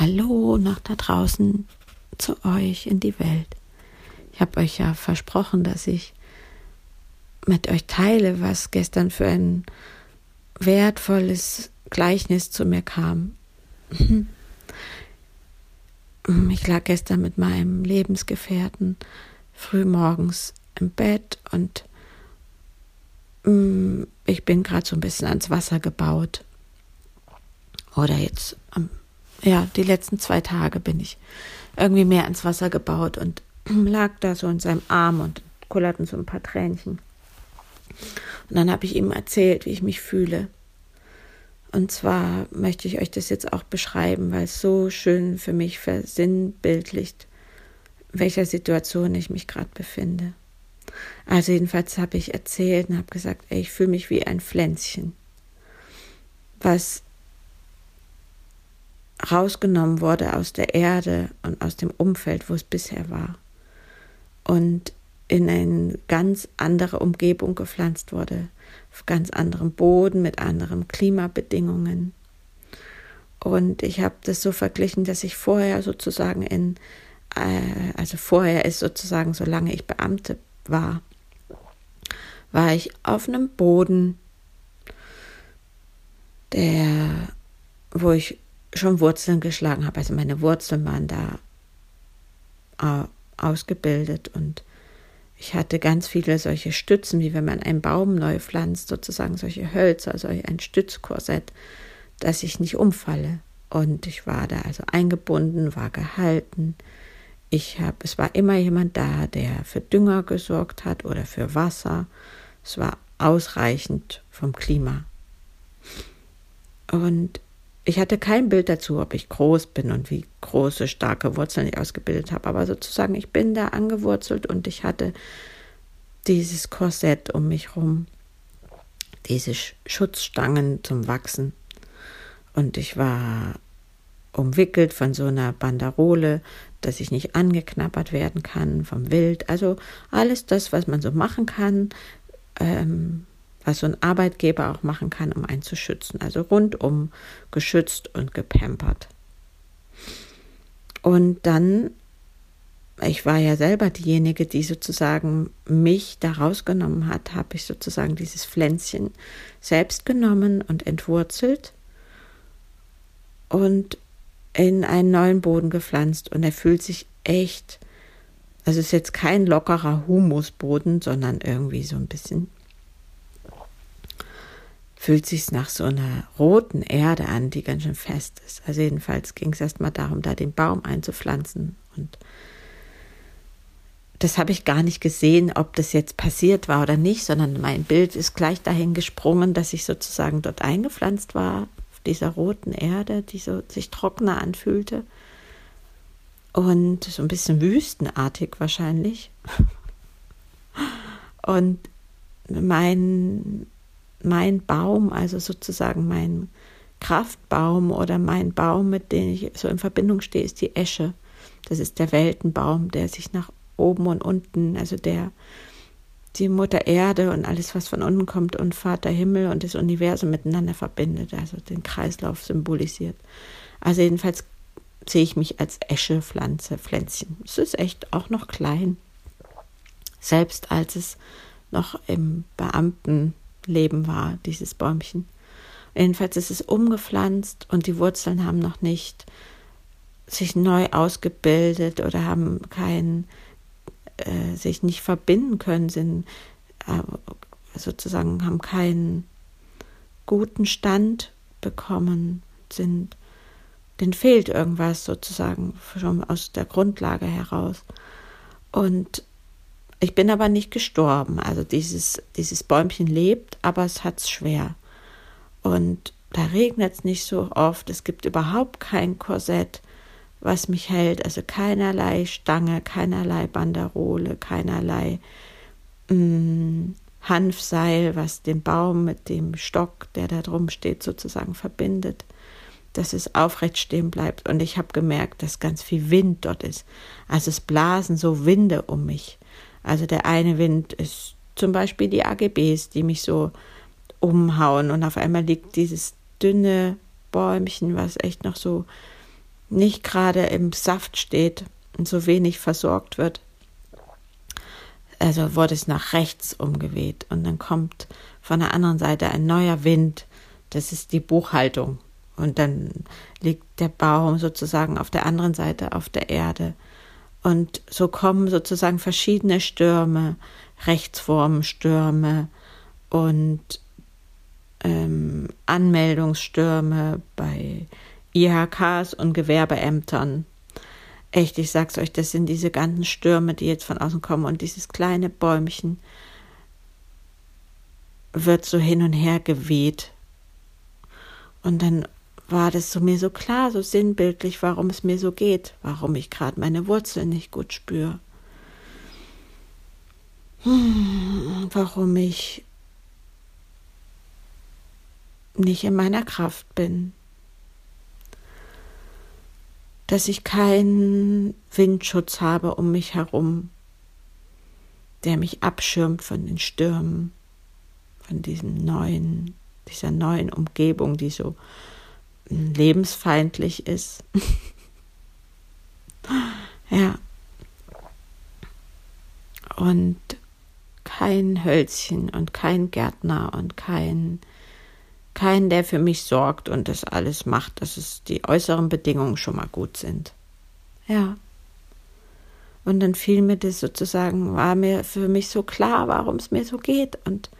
Hallo nach da draußen zu euch in die Welt. Ich habe euch ja versprochen, dass ich mit euch teile, was gestern für ein wertvolles Gleichnis zu mir kam. Ich lag gestern mit meinem Lebensgefährten früh morgens im Bett und mm, ich bin gerade so ein bisschen ans Wasser gebaut. Oder jetzt, ja, die letzten zwei Tage bin ich irgendwie mehr ans Wasser gebaut und lag da so in seinem Arm und kullerten so ein paar Tränchen. Und dann habe ich ihm erzählt, wie ich mich fühle. Und zwar möchte ich euch das jetzt auch beschreiben, weil es so schön für mich versinnbildlicht, welcher Situation ich mich gerade befinde. Also jedenfalls habe ich erzählt und habe gesagt, ey, ich fühle mich wie ein Pflänzchen, was rausgenommen wurde aus der Erde und aus dem Umfeld, wo es bisher war. Und in eine ganz andere Umgebung gepflanzt wurde, auf ganz anderem Boden, mit anderen Klimabedingungen. Und ich habe das so verglichen, dass ich vorher sozusagen in, äh, also vorher ist sozusagen, solange ich Beamte war, war ich auf einem Boden, der, wo ich schon Wurzeln geschlagen habe. Also meine Wurzeln waren da äh, ausgebildet und ich hatte ganz viele solche Stützen, wie wenn man einen Baum neu pflanzt, sozusagen solche Hölzer, also ein Stützkorsett, dass ich nicht umfalle. Und ich war da also eingebunden, war gehalten. Ich habe, es war immer jemand da, der für Dünger gesorgt hat oder für Wasser. Es war ausreichend vom Klima. Und ich hatte kein Bild dazu, ob ich groß bin und wie große, starke Wurzeln ich ausgebildet habe, aber sozusagen, ich bin da angewurzelt und ich hatte dieses Korsett um mich rum, diese Schutzstangen zum Wachsen. Und ich war umwickelt von so einer Banderole, dass ich nicht angeknabbert werden kann vom Wild. Also alles das, was man so machen kann, ähm, was so ein Arbeitgeber auch machen kann, um einen zu schützen. Also rundum geschützt und gepampert. Und dann, ich war ja selber diejenige, die sozusagen mich da rausgenommen hat, habe ich sozusagen dieses Pflänzchen selbst genommen und entwurzelt und in einen neuen Boden gepflanzt. Und er fühlt sich echt, also es ist jetzt kein lockerer Humusboden, sondern irgendwie so ein bisschen fühlt sich nach so einer roten Erde an, die ganz schön fest ist. Also jedenfalls ging es erstmal darum, da den Baum einzupflanzen und das habe ich gar nicht gesehen, ob das jetzt passiert war oder nicht, sondern mein Bild ist gleich dahin gesprungen, dass ich sozusagen dort eingepflanzt war, auf dieser roten Erde, die so sich trockener anfühlte. Und so ein bisschen wüstenartig wahrscheinlich. Und mein mein Baum, also sozusagen mein Kraftbaum oder mein Baum, mit dem ich so in Verbindung stehe, ist die Esche. Das ist der Weltenbaum, der sich nach oben und unten, also der die Mutter Erde und alles, was von unten kommt und Vater Himmel und das Universum miteinander verbindet, also den Kreislauf symbolisiert. Also jedenfalls sehe ich mich als Eschepflanze, Pflänzchen. Es ist echt auch noch klein. Selbst als es noch im Beamten Leben war, dieses Bäumchen. Jedenfalls ist es umgepflanzt und die Wurzeln haben noch nicht sich neu ausgebildet oder haben kein, äh, sich nicht verbinden können, sind äh, sozusagen haben keinen guten Stand bekommen, sind, denen fehlt irgendwas sozusagen schon aus der Grundlage heraus. Und ich bin aber nicht gestorben. Also dieses, dieses Bäumchen lebt, aber es hat es schwer. Und da regnet es nicht so oft. Es gibt überhaupt kein Korsett, was mich hält. Also keinerlei Stange, keinerlei Banderole, keinerlei mh, mm, Hanfseil, was den Baum mit dem Stock, der da drum steht, sozusagen verbindet, dass es aufrecht stehen bleibt. Und ich habe gemerkt, dass ganz viel Wind dort ist. Also es blasen so Winde um mich. Also der eine Wind ist zum Beispiel die AGBs, die mich so umhauen und auf einmal liegt dieses dünne Bäumchen, was echt noch so nicht gerade im Saft steht und so wenig versorgt wird. Also wurde es nach rechts umgeweht und dann kommt von der anderen Seite ein neuer Wind. Das ist die Buchhaltung. Und dann liegt der Baum sozusagen auf der anderen Seite auf der Erde. Und so kommen sozusagen verschiedene Stürme, Rechtsformstürme und ähm, Anmeldungsstürme bei IHKs und Gewerbeämtern. Echt, ich sag's euch, das sind diese ganzen Stürme, die jetzt von außen kommen und dieses kleine Bäumchen wird so hin und her geweht. Und dann war das so mir so klar, so sinnbildlich, warum es mir so geht, warum ich gerade meine Wurzeln nicht gut spüre. Hm, warum ich nicht in meiner Kraft bin. Dass ich keinen Windschutz habe um mich herum, der mich abschirmt von den Stürmen, von diesem neuen, dieser neuen Umgebung, die so lebensfeindlich ist. ja. Und kein Hölzchen und kein Gärtner und kein keinen, der für mich sorgt und das alles macht, dass es die äußeren Bedingungen schon mal gut sind. Ja. Und dann fiel mir das sozusagen, war mir für mich so klar, warum es mir so geht und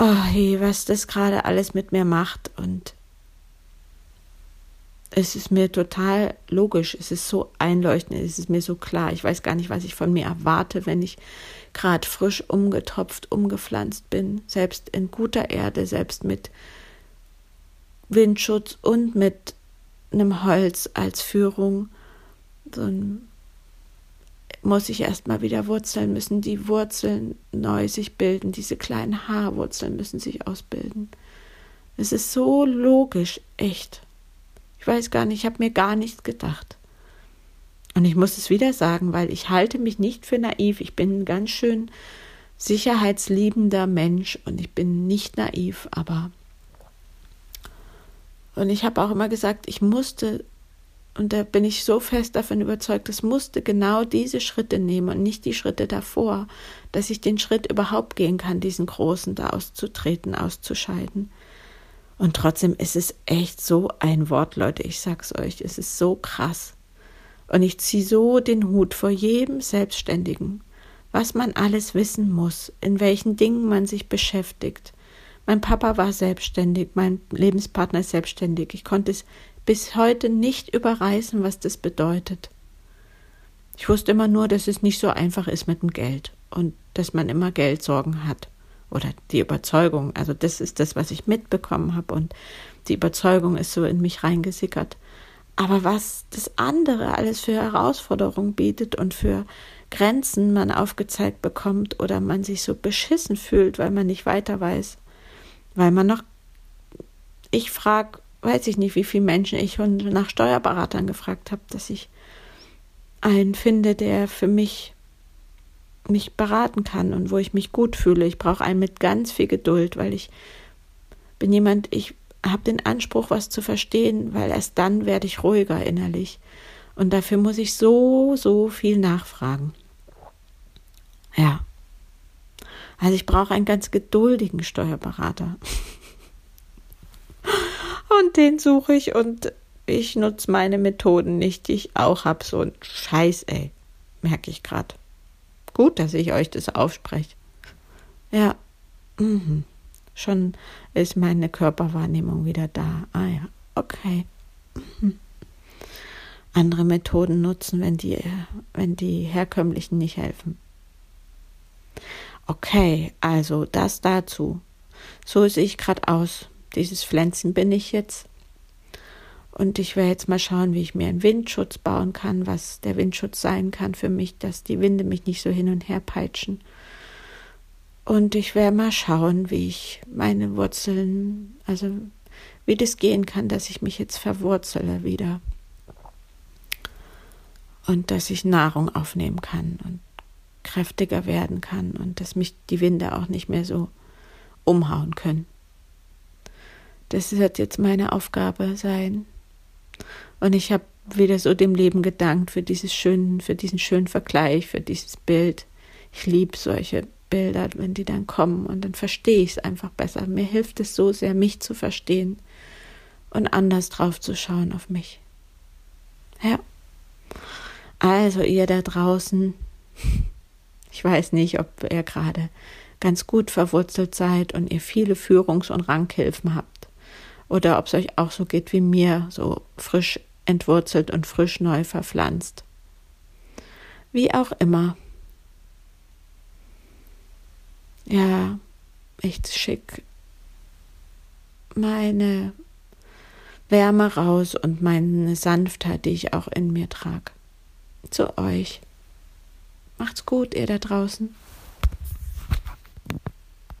oh hey, was das gerade alles mit mir macht und es ist mir total logisch, es ist so einleuchtend, es ist mir so klar. Ich weiß gar nicht, was ich von mir erwarte, wenn ich gerade frisch umgetopft, umgepflanzt bin, selbst in guter Erde, selbst mit Windschutz und mit einem Holz als Führung. Dann muss ich erstmal wieder wurzeln, müssen die Wurzeln neu sich bilden, diese kleinen Haarwurzeln müssen sich ausbilden. Es ist so logisch, echt. Ich weiß gar nicht, ich habe mir gar nichts gedacht. Und ich muss es wieder sagen, weil ich halte mich nicht für naiv. Ich bin ein ganz schön sicherheitsliebender Mensch und ich bin nicht naiv, aber und ich habe auch immer gesagt, ich musste und da bin ich so fest davon überzeugt, es musste genau diese Schritte nehmen und nicht die Schritte davor, dass ich den Schritt überhaupt gehen kann, diesen großen da auszutreten, auszuscheiden. Und trotzdem ist es echt so ein Wort, Leute, ich sag's euch, es ist so krass. Und ich ziehe so den Hut vor jedem Selbstständigen, was man alles wissen muss, in welchen Dingen man sich beschäftigt. Mein Papa war selbstständig, mein Lebenspartner ist selbstständig. Ich konnte es bis heute nicht überreißen, was das bedeutet. Ich wusste immer nur, dass es nicht so einfach ist mit dem Geld und dass man immer Geldsorgen hat oder die Überzeugung, also das ist das, was ich mitbekommen habe und die Überzeugung ist so in mich reingesickert. Aber was das andere alles für Herausforderungen bietet und für Grenzen man aufgezeigt bekommt oder man sich so beschissen fühlt, weil man nicht weiter weiß, weil man noch, ich frage, weiß ich nicht, wie viele Menschen ich nach Steuerberatern gefragt habe, dass ich einen finde, der für mich mich beraten kann und wo ich mich gut fühle. Ich brauche einen mit ganz viel Geduld, weil ich bin jemand, ich habe den Anspruch, was zu verstehen, weil erst dann werde ich ruhiger innerlich. Und dafür muss ich so, so viel nachfragen. Ja. Also ich brauche einen ganz geduldigen Steuerberater. und den suche ich und ich nutze meine Methoden nicht, die ich auch habe. So ein Scheiß, ey. Merke ich gerade. Gut, dass ich euch das aufspreche. Ja. Mhm. Schon ist meine Körperwahrnehmung wieder da. Ah ja, okay. Mhm. Andere Methoden nutzen, wenn die, wenn die herkömmlichen nicht helfen. Okay, also das dazu. So sehe ich gerade aus. Dieses Pflänzchen bin ich jetzt. Und ich werde jetzt mal schauen, wie ich mir einen Windschutz bauen kann, was der Windschutz sein kann für mich, dass die Winde mich nicht so hin und her peitschen. Und ich werde mal schauen, wie ich meine Wurzeln, also wie das gehen kann, dass ich mich jetzt verwurzele wieder. Und dass ich Nahrung aufnehmen kann und kräftiger werden kann und dass mich die Winde auch nicht mehr so umhauen können. Das wird jetzt meine Aufgabe sein, Und ich habe wieder so dem Leben gedankt für dieses schönen, für diesen schönen Vergleich, für dieses Bild. Ich liebe solche Bilder, wenn die dann kommen und dann verstehe ich es einfach besser. Mir hilft es so sehr, mich zu verstehen und anders drauf zu schauen auf mich. Ja. Also ihr da draußen, ich weiß nicht, ob ihr gerade ganz gut verwurzelt seid und ihr viele Führungs- und Ranghilfen habt oder ob es euch auch so geht wie mir, so frisch entwurzelt und frisch neu verpflanzt. Wie auch immer. Ja, ich schick meine Wärme raus und meine Sanftheit, die ich auch in mir trage, zu euch. Macht's gut, ihr da draußen.